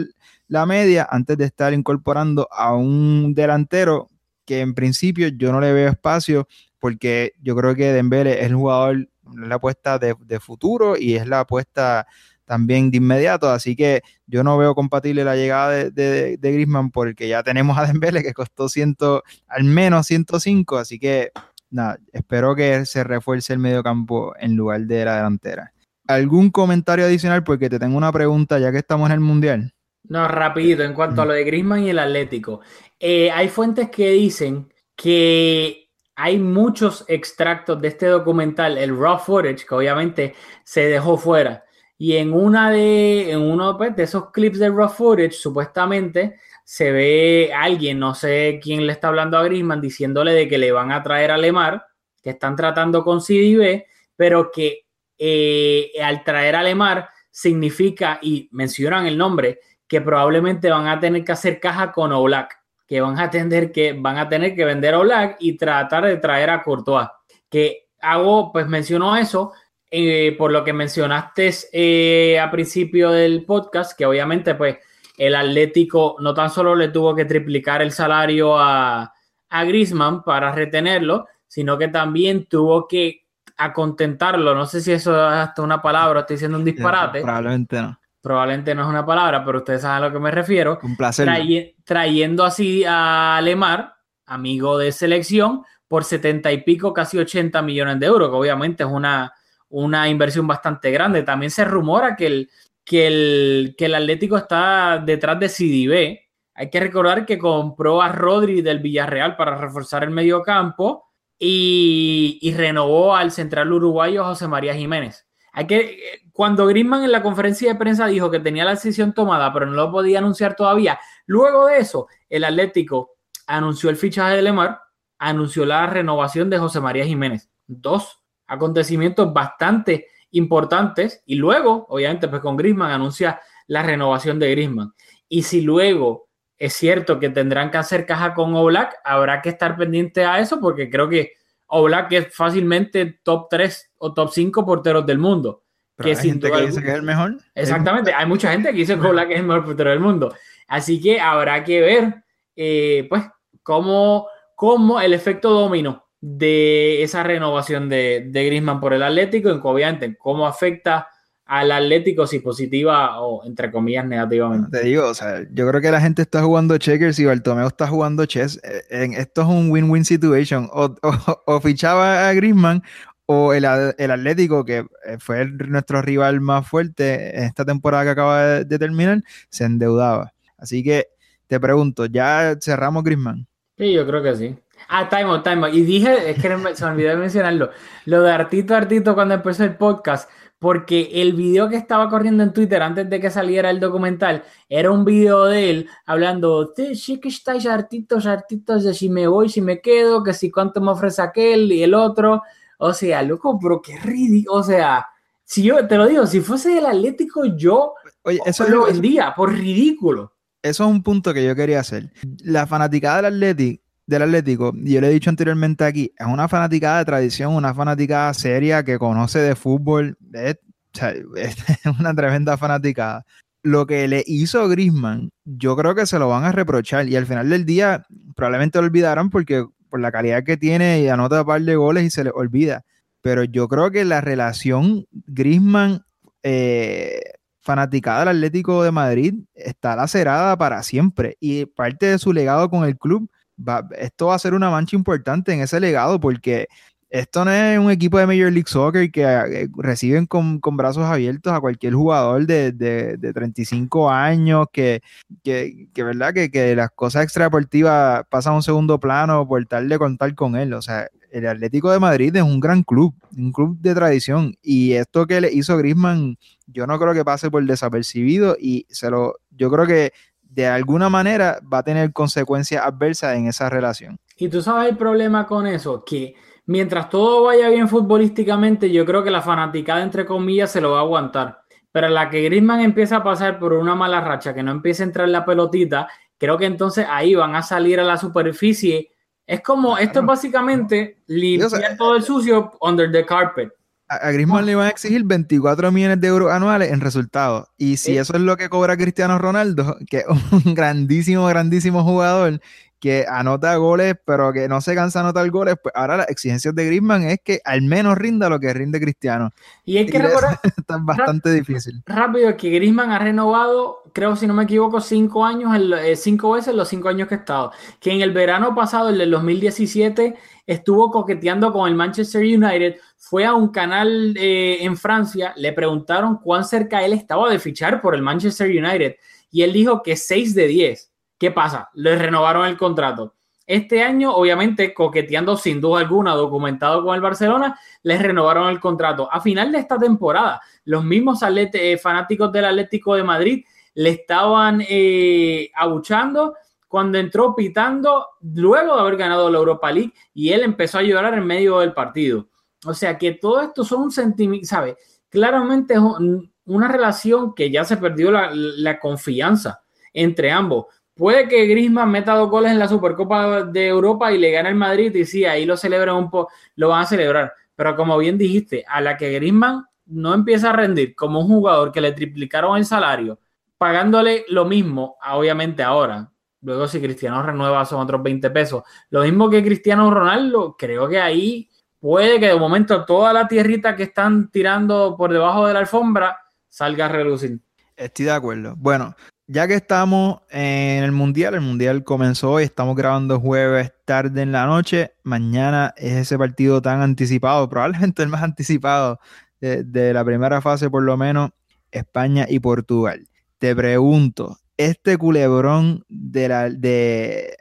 la media antes de estar incorporando a un delantero que en principio yo no le veo espacio porque yo creo que Dembele es el jugador, la apuesta de, futuro y es la apuesta también de inmediato, así que yo no veo compatible la llegada de, de, Griezmann porque ya tenemos a Dembele que costó ciento, al menos 105, así que nada, espero que se refuerce el mediocampo en lugar de la delantera. ¿Algún comentario adicional? Porque te tengo una pregunta ya que estamos en el Mundial. No, rapidito, en cuanto a lo de Griezmann y el Atlético. Eh, hay fuentes que dicen que hay muchos extractos de este documental, el raw footage, que obviamente se dejó fuera. Y en una de, en uno pues, de esos clips de raw footage, supuestamente se ve alguien, no sé quién le está hablando a Grisman, diciéndole de que le van a traer a Lemar, que están tratando con CDB, pero que eh, al traer a Lemar significa, y mencionan el nombre, que probablemente van a tener que hacer caja con Oblak, que van a tener que, van a tener que vender a Oblak y tratar de traer a Courtois. Que hago, pues menciono eso eh, por lo que mencionaste eh, a principio del podcast, que obviamente pues el Atlético no tan solo le tuvo que triplicar el salario a, a Grisman para retenerlo, sino que también tuvo que acontentarlo. No sé si eso es hasta una palabra, estoy diciendo un disparate. Probablemente no. Probablemente no es una palabra, pero ustedes saben a lo que me refiero. Un placer. trayendo así a Lemar, amigo de selección, por 70 y pico, casi 80 millones de euros, que obviamente es una, una inversión bastante grande. También se rumora que el, que el, que el Atlético está detrás de CDB. Hay que recordar que compró a Rodri del Villarreal para reforzar el medio campo y, y renovó al central uruguayo José María Jiménez. Hay que, cuando Griezmann en la conferencia de prensa dijo que tenía la decisión tomada, pero no lo podía anunciar todavía, luego de eso, el Atlético anunció el fichaje de Lemar, anunció la renovación de José María Jiménez. Dos acontecimientos bastante importantes y luego, obviamente, pues con Grisman anuncia la renovación de Grisman. Y si luego es cierto que tendrán que hacer caja con Oblak, habrá que estar pendiente a eso porque creo que Oblak es fácilmente top 3 o top 5 porteros del mundo. que hay gente que dice que es el mejor. Exactamente, hay mucha gente que dice que Oblak es el mejor portero del mundo. Así que habrá que ver, eh, pues, cómo, cómo el efecto domino de esa renovación de, de Griezmann por el Atlético, y obviamente cómo afecta al Atlético si positiva o entre comillas negativamente. Te digo, o sea, yo creo que la gente está jugando checkers y Bartomeu está jugando chess. Eh, en, esto es un win-win situation. O, o, fichaba a Griezmann o el, el, Atlético, que eh, fue nuestro rival más fuerte en esta temporada que acaba de, de, terminar, se endeudaba. Así que te pregunto, ¿ya cerramos Griezmann? Sí, yo creo que sí. Ah, time time Y dije, es que se me olvidó de mencionarlo, lo de Artito Artito cuando empezó el podcast, porque el video que estaba corriendo en Twitter antes de que saliera el documental era un video de él hablando, sí que estáis artitos, artitos de si me voy, si me quedo, que si cuánto me ofrece aquel y el otro. O sea, loco, pero qué ridículo. O sea, si yo te lo digo, si fuese el Atlético, yo Oye, eso lo vendía por ridículo. Eso es un punto que yo quería hacer. La fanaticada del Atlético del Atlético, yo le he dicho anteriormente aquí, es una fanaticada de tradición, una fanaticada seria que conoce de fútbol, es, una tremenda fanaticada. Lo que le hizo Grisman, yo creo que se lo van a reprochar y al final del día probablemente lo olvidaron porque por la calidad que tiene y anota un par de goles y se le olvida. Pero yo creo que la relación Grisman eh, fanaticada del Atlético de Madrid está lacerada para siempre y parte de su legado con el club esto va a ser una mancha importante en ese legado porque esto no es un equipo de Major League Soccer que eh, reciben con, brazos abiertos a cualquier jugador de, de, 35 años, que, que, que verdad que, que, las cosas extradeportivas pasan a un segundo plano por tal de contar con él. O sea, el Atlético de Madrid es un gran club, un club de tradición. Y esto que le hizo Grisman, yo no creo que pase por desapercibido. Y se lo, yo creo que de alguna manera va a tener consecuencias adversas en esa relación. Y tú sabes el problema con eso, que mientras todo vaya bien futbolísticamente, yo creo que la fanaticada, entre comillas, se lo va a aguantar. Pero la que Griezmann empieza a pasar por una mala racha, que no empieza a entrar la pelotita, creo que entonces ahí van a salir a la superficie. Es como, esto es básicamente limpiar todo el sucio under the carpet a, Griezmann le van a exigir 24 millones de euros anuales en resultados. Y si eso es lo que cobra Cristiano Ronaldo, que es un grandísimo, grandísimo jugador, que anota goles, pero que no se cansa de anotar goles, pues ahora las exigencias de Griezmann es que al menos rinda lo que rinde Cristiano. Y hay que recordar... Está bastante difícil. Rápido, que Griezmann ha renovado, creo si no me equivoco, cinco años, eh, cinco veces los cinco años que ha estado. Que en el verano pasado, el del 2017, estuvo coqueteando con el Manchester United, fue a un canal eh, en Francia, le preguntaron cuán cerca él estaba de fichar por el Manchester United y él dijo que 6 de 10 ¿Qué pasa? Le renovaron el contrato. Este año, obviamente, coqueteando sin duda alguna, documentado con el Barcelona, les renovaron el contrato. A final de esta temporada, los mismos eh, fanáticos del Atlético de Madrid le estaban eh, abuchando cuando entró pitando luego de haber ganado la Europa League y él empezó a llorar en medio del partido. O sea que todo esto son un sentimiento, ¿sabes? Claramente una relación que ya se perdió la, la confianza entre ambos. Puede que Griezmann meta dos goles en la Supercopa de Europa y le gane el Madrid y sí, ahí lo celebran un poco, lo van a celebrar. Pero como bien dijiste, a la que Griezmann no empieza a rendir como un jugador que le triplicaron el salario, pagándole lo mismo, obviamente ahora. Luego si Cristiano renueva son otros 20 pesos. Lo mismo que Cristiano Ronaldo, creo que ahí puede que de momento toda la tierrita que están tirando por debajo de la alfombra salga a relucir. Estoy de acuerdo. Bueno, ya que estamos en el Mundial, el Mundial comenzó hoy, estamos grabando jueves tarde en la noche. Mañana es ese partido tan anticipado, probablemente el más anticipado de, la primera fase, por lo menos, España y Portugal. Te pregunto, este culebrón de la, de,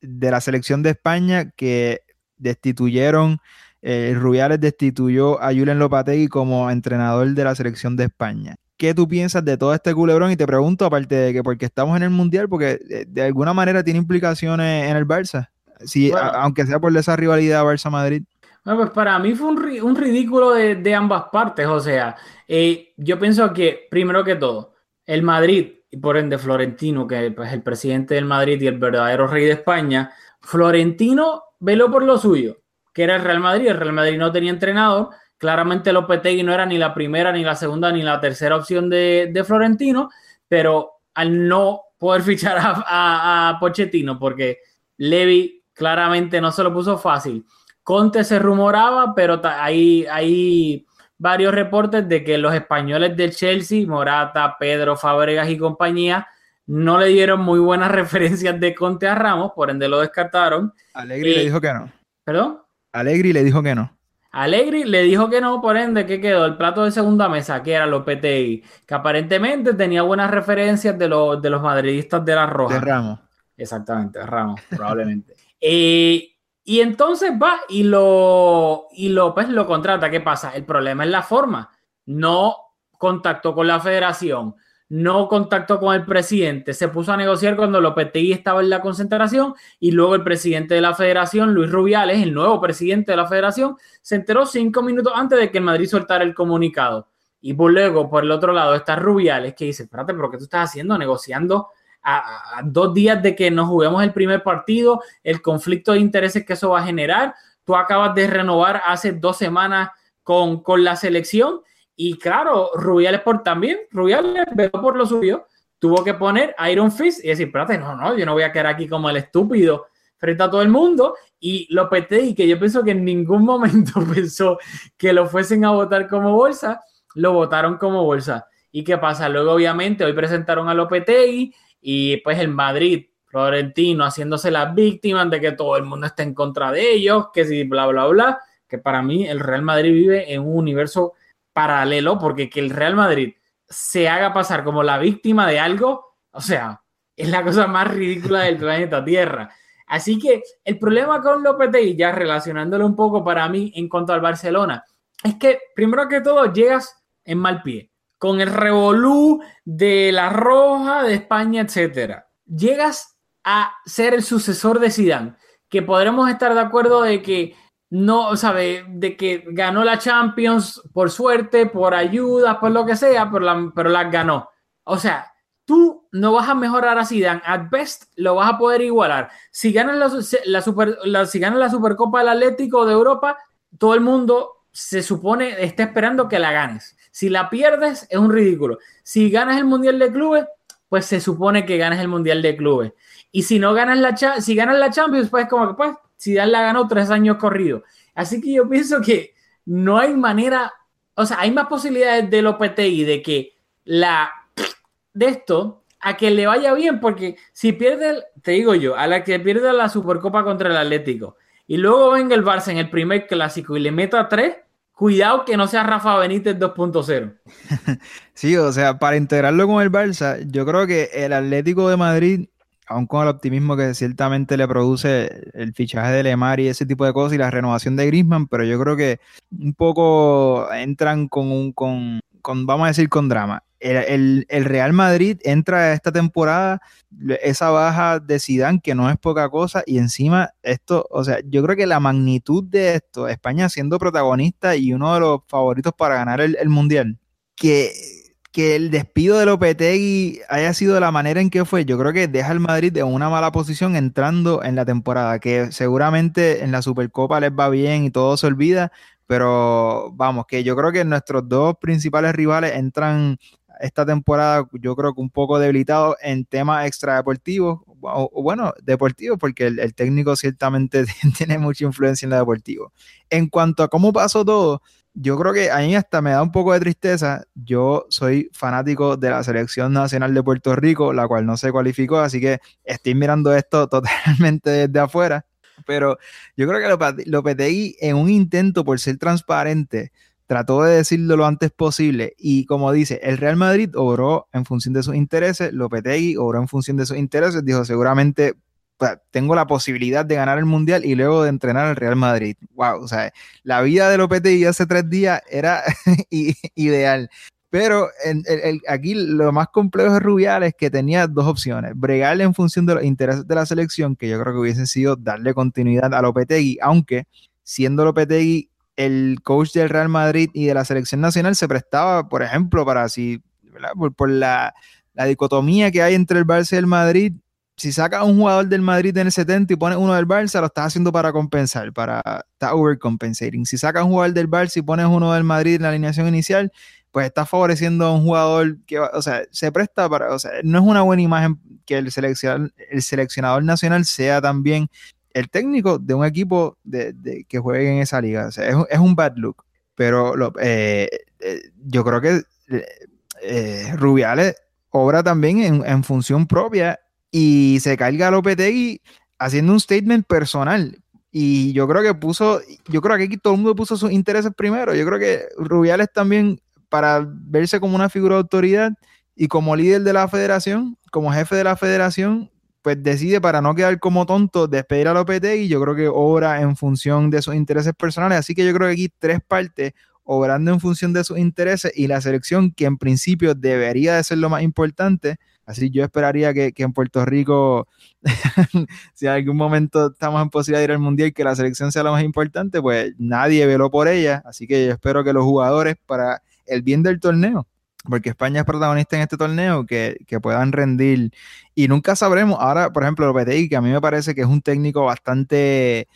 de la selección de España que destituyeron, eh, Rubiales destituyó a Julen Lopategui como entrenador de la selección de España. ¿Qué tú piensas de todo este culebrón? Y te pregunto, aparte de que porque estamos en el Mundial, porque eh, de, alguna manera tiene implicaciones en el Barça, si, aunque sea por esa rivalidad Barça-Madrid. Bueno, pues para mí fue un, ridículo de, ambas partes. O sea, eh, yo pienso que, primero que todo, el Madrid, y por ende Florentino, que es pues, el presidente del Madrid y el verdadero rey de España, Florentino veló por lo suyo, que era el Real Madrid. El Real Madrid no tenía entrenador. Claramente Lopetegui no era ni la primera, ni la segunda, ni la tercera opción de, Florentino, pero al no poder fichar a, a Pochettino, porque Levi claramente no se lo puso fácil Conte se rumoraba, pero hay, hay varios reportes de que los españoles del Chelsea, Morata, Pedro, Fabregas y compañía, no le dieron muy buenas referencias de Conte a Ramos, por ende lo descartaron. Alegri le dijo que no. ¿Perdón? Alegri le dijo que no. Alegri le dijo que no, por ende, ¿qué quedó? El plato de segunda mesa, que era Lopetegui, que aparentemente tenía buenas referencias de, los, de los madridistas de la Roja. De Ramos. Exactamente, de Ramos, probablemente. Eh, y entonces va y lo, y lo, pues, lo contrata. ¿Qué pasa? El problema es la forma. No contactó con la federación, no contactó con el presidente. Se puso a negociar cuando Lopetegui estaba en la concentración y luego el presidente de la federación, Luis Rubiales, el nuevo presidente de la federación, se enteró cinco minutos antes de que el Madrid soltara el comunicado. Y luego, por el otro lado, está Rubiales que dice, espérate, pero ¿qué tú estás haciendo? Negociando a, dos días de que nos juguemos el primer partido, el conflicto de intereses que eso va a generar. Tú acabas de renovar hace dos semanas con, la selección y claro, Rubiales por también, Rubiales veo por lo suyo, tuvo que poner Iron Fist y decir, espérate, no, no, yo no voy a quedar aquí como el estúpido frente a todo el mundo y lo y que yo pienso que en ningún momento pensó que lo fuesen a votar como bolsa, lo votaron como bolsa. ¿Y qué pasa? Luego, obviamente, hoy presentaron a Lopetegui, y pues el Madrid, Florentino, haciéndose las víctimas de que todo el mundo está en contra de ellos, que si bla, bla, bla, que para mí el Real Madrid vive en un universo paralelo, porque que el Real Madrid se haga pasar como la víctima de algo, o sea, es la cosa más ridícula del planeta Tierra. Así que el problema con Lopetegui, ya relacionándolo un poco para mí en cuanto al Barcelona, es que primero que todo llegas en mal pie con el revolú de la roja, de España, etcétera. Llegas a ser el sucesor de Zidane, que podremos estar de acuerdo de que no, sabe, de que ganó la Champions por suerte, por ayuda, por lo que sea, pero la, ganó. O sea, tú no vas a mejorar a Zidane, at best lo vas a poder igualar. Si ganas la, super, si la Supercopa del Atlético de Europa, todo el mundo se supone está esperando que la ganes. Si la pierdes, es un ridículo. Si ganas el Mundial de Clubes, pues se supone que ganas el Mundial de Clubes. Y si no ganas la, si ganas la Champions, pues como que pues Dan la ganó tres años corrido. Así que yo pienso que no hay manera, o sea, hay más posibilidades de Lopetegui de que la de esto a que le vaya bien, porque si pierde, te digo yo, a la que pierde la Supercopa contra el Atlético y luego venga el Barça en el primer clásico y le meta tres, Cuidado que no sea Rafa Benítez 2.0. sí, o sea, para integrarlo con el Barça, yo creo que el Atlético de Madrid, aun con el optimismo que ciertamente le produce el fichaje de Lemar y ese tipo de cosas y la renovación de Griezmann, pero yo creo que un poco entran con un, con, vamos a decir, con drama. El, Real Madrid entra esta temporada esa baja de Zidane que no es poca cosa y encima esto, o sea, yo creo que la magnitud de esto, España siendo protagonista y uno de los favoritos para ganar el, Mundial, que que el despido de Lopetegui haya sido de la manera en que fue, yo creo que deja al Madrid en una mala posición entrando en la temporada, que seguramente en la Supercopa les va bien y todo se olvida, pero vamos, que yo creo que nuestros dos principales rivales entran esta temporada, yo creo que un poco debilitados en temas extradeportivos, o, bueno, deportivos, porque el, el técnico ciertamente tiene mucha influencia en lo deportivo. En cuanto a cómo pasó todo, yo creo que a mí hasta me da un poco de tristeza. Yo soy fanático de la selección nacional de Puerto Rico, la cual no se cualificó, así que estoy mirando esto totalmente desde afuera. Pero yo creo que Lopetegui, en un intento por ser transparente, trató de decirlo lo antes posible. Y como dice, el Real Madrid obró en función de sus intereses, Lopetegui obró en función de sus intereses. Dijo, seguramente tengo la posibilidad de ganar el mundial y luego de entrenar al Real Madrid. Wow, o sea, la vida de Lopetegui hace tres días era ideal. Pero aquí lo más complejo de Rubiales es que tenía dos opciones. Bregarle en función de los intereses de la selección, que yo creo que hubiesen sido darle continuidad a Lopetegui, aunque siendo Lopetegui el coach del Real Madrid y de la selección nacional se prestaba, por ejemplo, para así, por, la, la, dicotomía que hay entre el Barça y el Madrid, si sacas un jugador del Madrid en el 70 y pones uno del Barça, lo estás haciendo para compensar, para está overcompensating. Si sacas un jugador del Barça y pones uno del Madrid en la alineación inicial, pues estás favoreciendo a un jugador que, o sea, se presta para, o sea, no es una buena imagen que el seleccionador, el seleccionador nacional sea también el técnico de un equipo de, que juegue en esa liga. O sea, es, un bad look. Pero eh, eh, yo creo que eh, Rubiales obra también en función propia y se carga a Lopetegui haciendo un statement personal. Y yo creo que puso, yo creo que aquí todo el mundo puso sus intereses primero. Yo creo que Rubiales también, para verse como una figura de autoridad y como líder de la federación, como jefe de la federación, pues decide para no quedar como tonto despedir a Lopetegui. Yo creo que obra en función de sus intereses personales. Así que yo creo que aquí tres partes obrando en función de sus intereses y la selección que en principio debería de ser lo más importante Así yo esperaría que, en Puerto Rico, si en algún momento estamos en posibilidad de ir al Mundial, que la selección sea la más importante, pues nadie veló por ella. Así que yo espero que los jugadores, para el bien del torneo, porque España es protagonista en este torneo, que, puedan rendir. Y nunca sabremos. Ahora, por ejemplo, Lopetegui, que a mí me parece que es un técnico bastante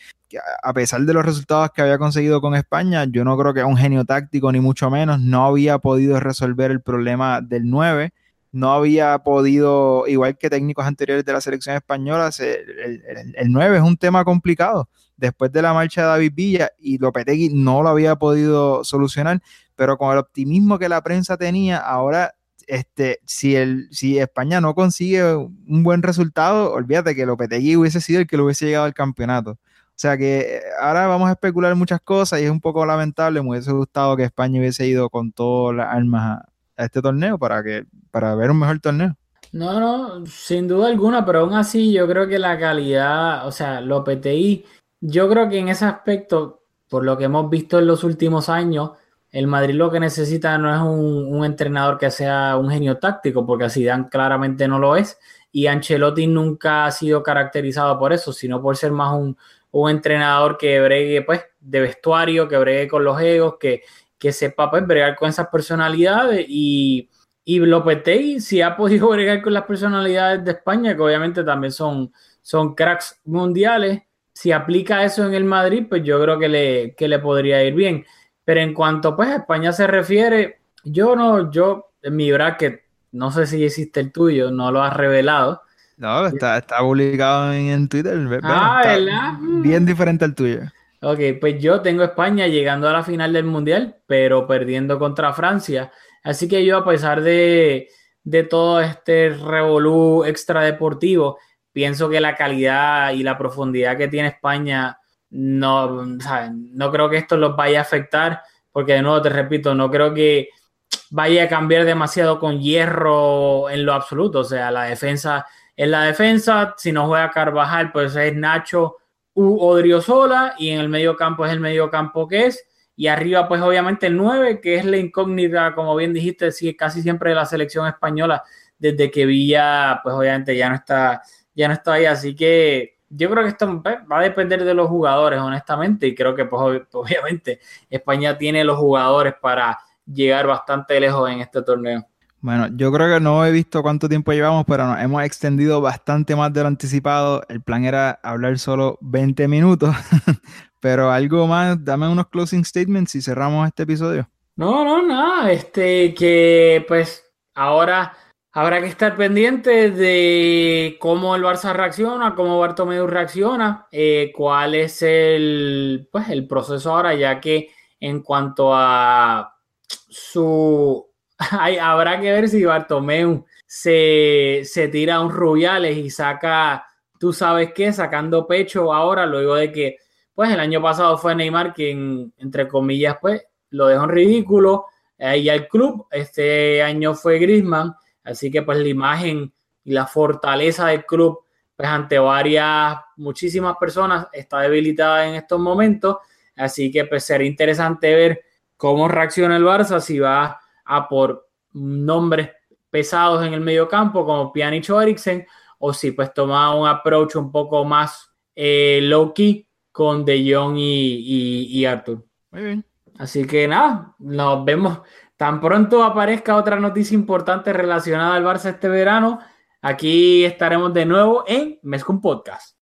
a pesar de los resultados que había conseguido con España, yo no creo que es un genio táctico, ni mucho menos. No había podido resolver el problema del 9 no había podido, igual que técnicos anteriores de la selección española, el, 9 es un tema complicado. Después de la marcha de David Villa y Lopetegui no lo había podido solucionar, pero con el optimismo que la prensa tenía, ahora este, si, el, si España no consigue un buen resultado, olvídate que Lopetegui hubiese sido el que lo hubiese llegado al campeonato. O sea que ahora vamos a especular muchas cosas y es un poco lamentable. Me hubiese gustado que España hubiese ido con todas las armas este torneo para que para ver un mejor torneo. No, no, sin duda alguna, pero aún así yo creo que la calidad, o sea, PTI, yo creo que en ese aspecto, por lo que hemos visto en los últimos años, el Madrid lo que necesita no es un, entrenador que sea un genio táctico, porque así Dan claramente no lo es, y Ancelotti nunca ha sido caracterizado por eso, sino por ser más un, un entrenador que bregue pues de vestuario, que bregue con los egos, que, que sepa pues, bregar con esas personalidades y, y Lopetegui si ha podido bregar con las personalidades de España, que obviamente también son, son cracks mundiales, si aplica eso en el Madrid, pues yo creo que le, que le podría ir bien. Pero en cuanto pues a España se refiere, yo no, yo en mi bracket, no sé si existe el tuyo, no lo has revelado. No, está, está publicado en, Twitter. ah, ¿verdad? Bien diferente al tuyo. Ok, pues yo tengo España llegando a la final del Mundial, pero perdiendo contra Francia. Así que yo, a pesar de, todo este revolú extradeportivo, pienso que la calidad y la profundidad que tiene España no, no creo que esto los vaya a afectar, porque de nuevo te repito, no creo que vaya a cambiar demasiado con hierro en lo absoluto. O sea, la defensa es la defensa, si no juega Carvajal, pues es Nacho U Odriozola y en el medio campo es el medio campo que es. Y arriba, pues obviamente el 9, que es la incógnita, como bien dijiste, sí, casi siempre de la selección española, desde que Villa, pues obviamente ya no está, ya no está ahí. Así que yo creo que esto pues, va a depender de los jugadores, honestamente, y creo que pues obviamente España tiene los jugadores para llegar bastante lejos en este torneo. Bueno, yo creo que no he visto cuánto tiempo llevamos, pero nos hemos extendido bastante más de lo anticipado. El plan era hablar solo 20 minutos, pero algo más, dame unos closing statements y cerramos este episodio. No, no, nada, este que pues ahora habrá que estar pendiente de cómo el Barça reacciona, cómo Bartomeu reacciona, eh, cuál es el, pues, el proceso ahora, ya que en cuanto a su hay, habrá que ver si Bartomeu se, se tira un Rubiales y saca, tú sabes qué, sacando pecho ahora, luego de que, pues el año pasado fue Neymar quien, entre comillas, pues lo dejó en ridículo ahí al club. Este año fue Griezmann, así que pues la imagen y la fortaleza del club, pues ante varias, muchísimas personas, está debilitada en estos momentos. Así que pues será interesante ver cómo reacciona el Barça, si va a por nombres pesados en el medio campo como Pjanic o Eriksen, o si pues toma un approach un poco más eh, low key con De Jong y, y, Arthur. Muy bien. Así que nada, nos vemos. Tan pronto aparezca otra noticia importante relacionada al Barça este verano, aquí estaremos de nuevo en Mescom Podcast.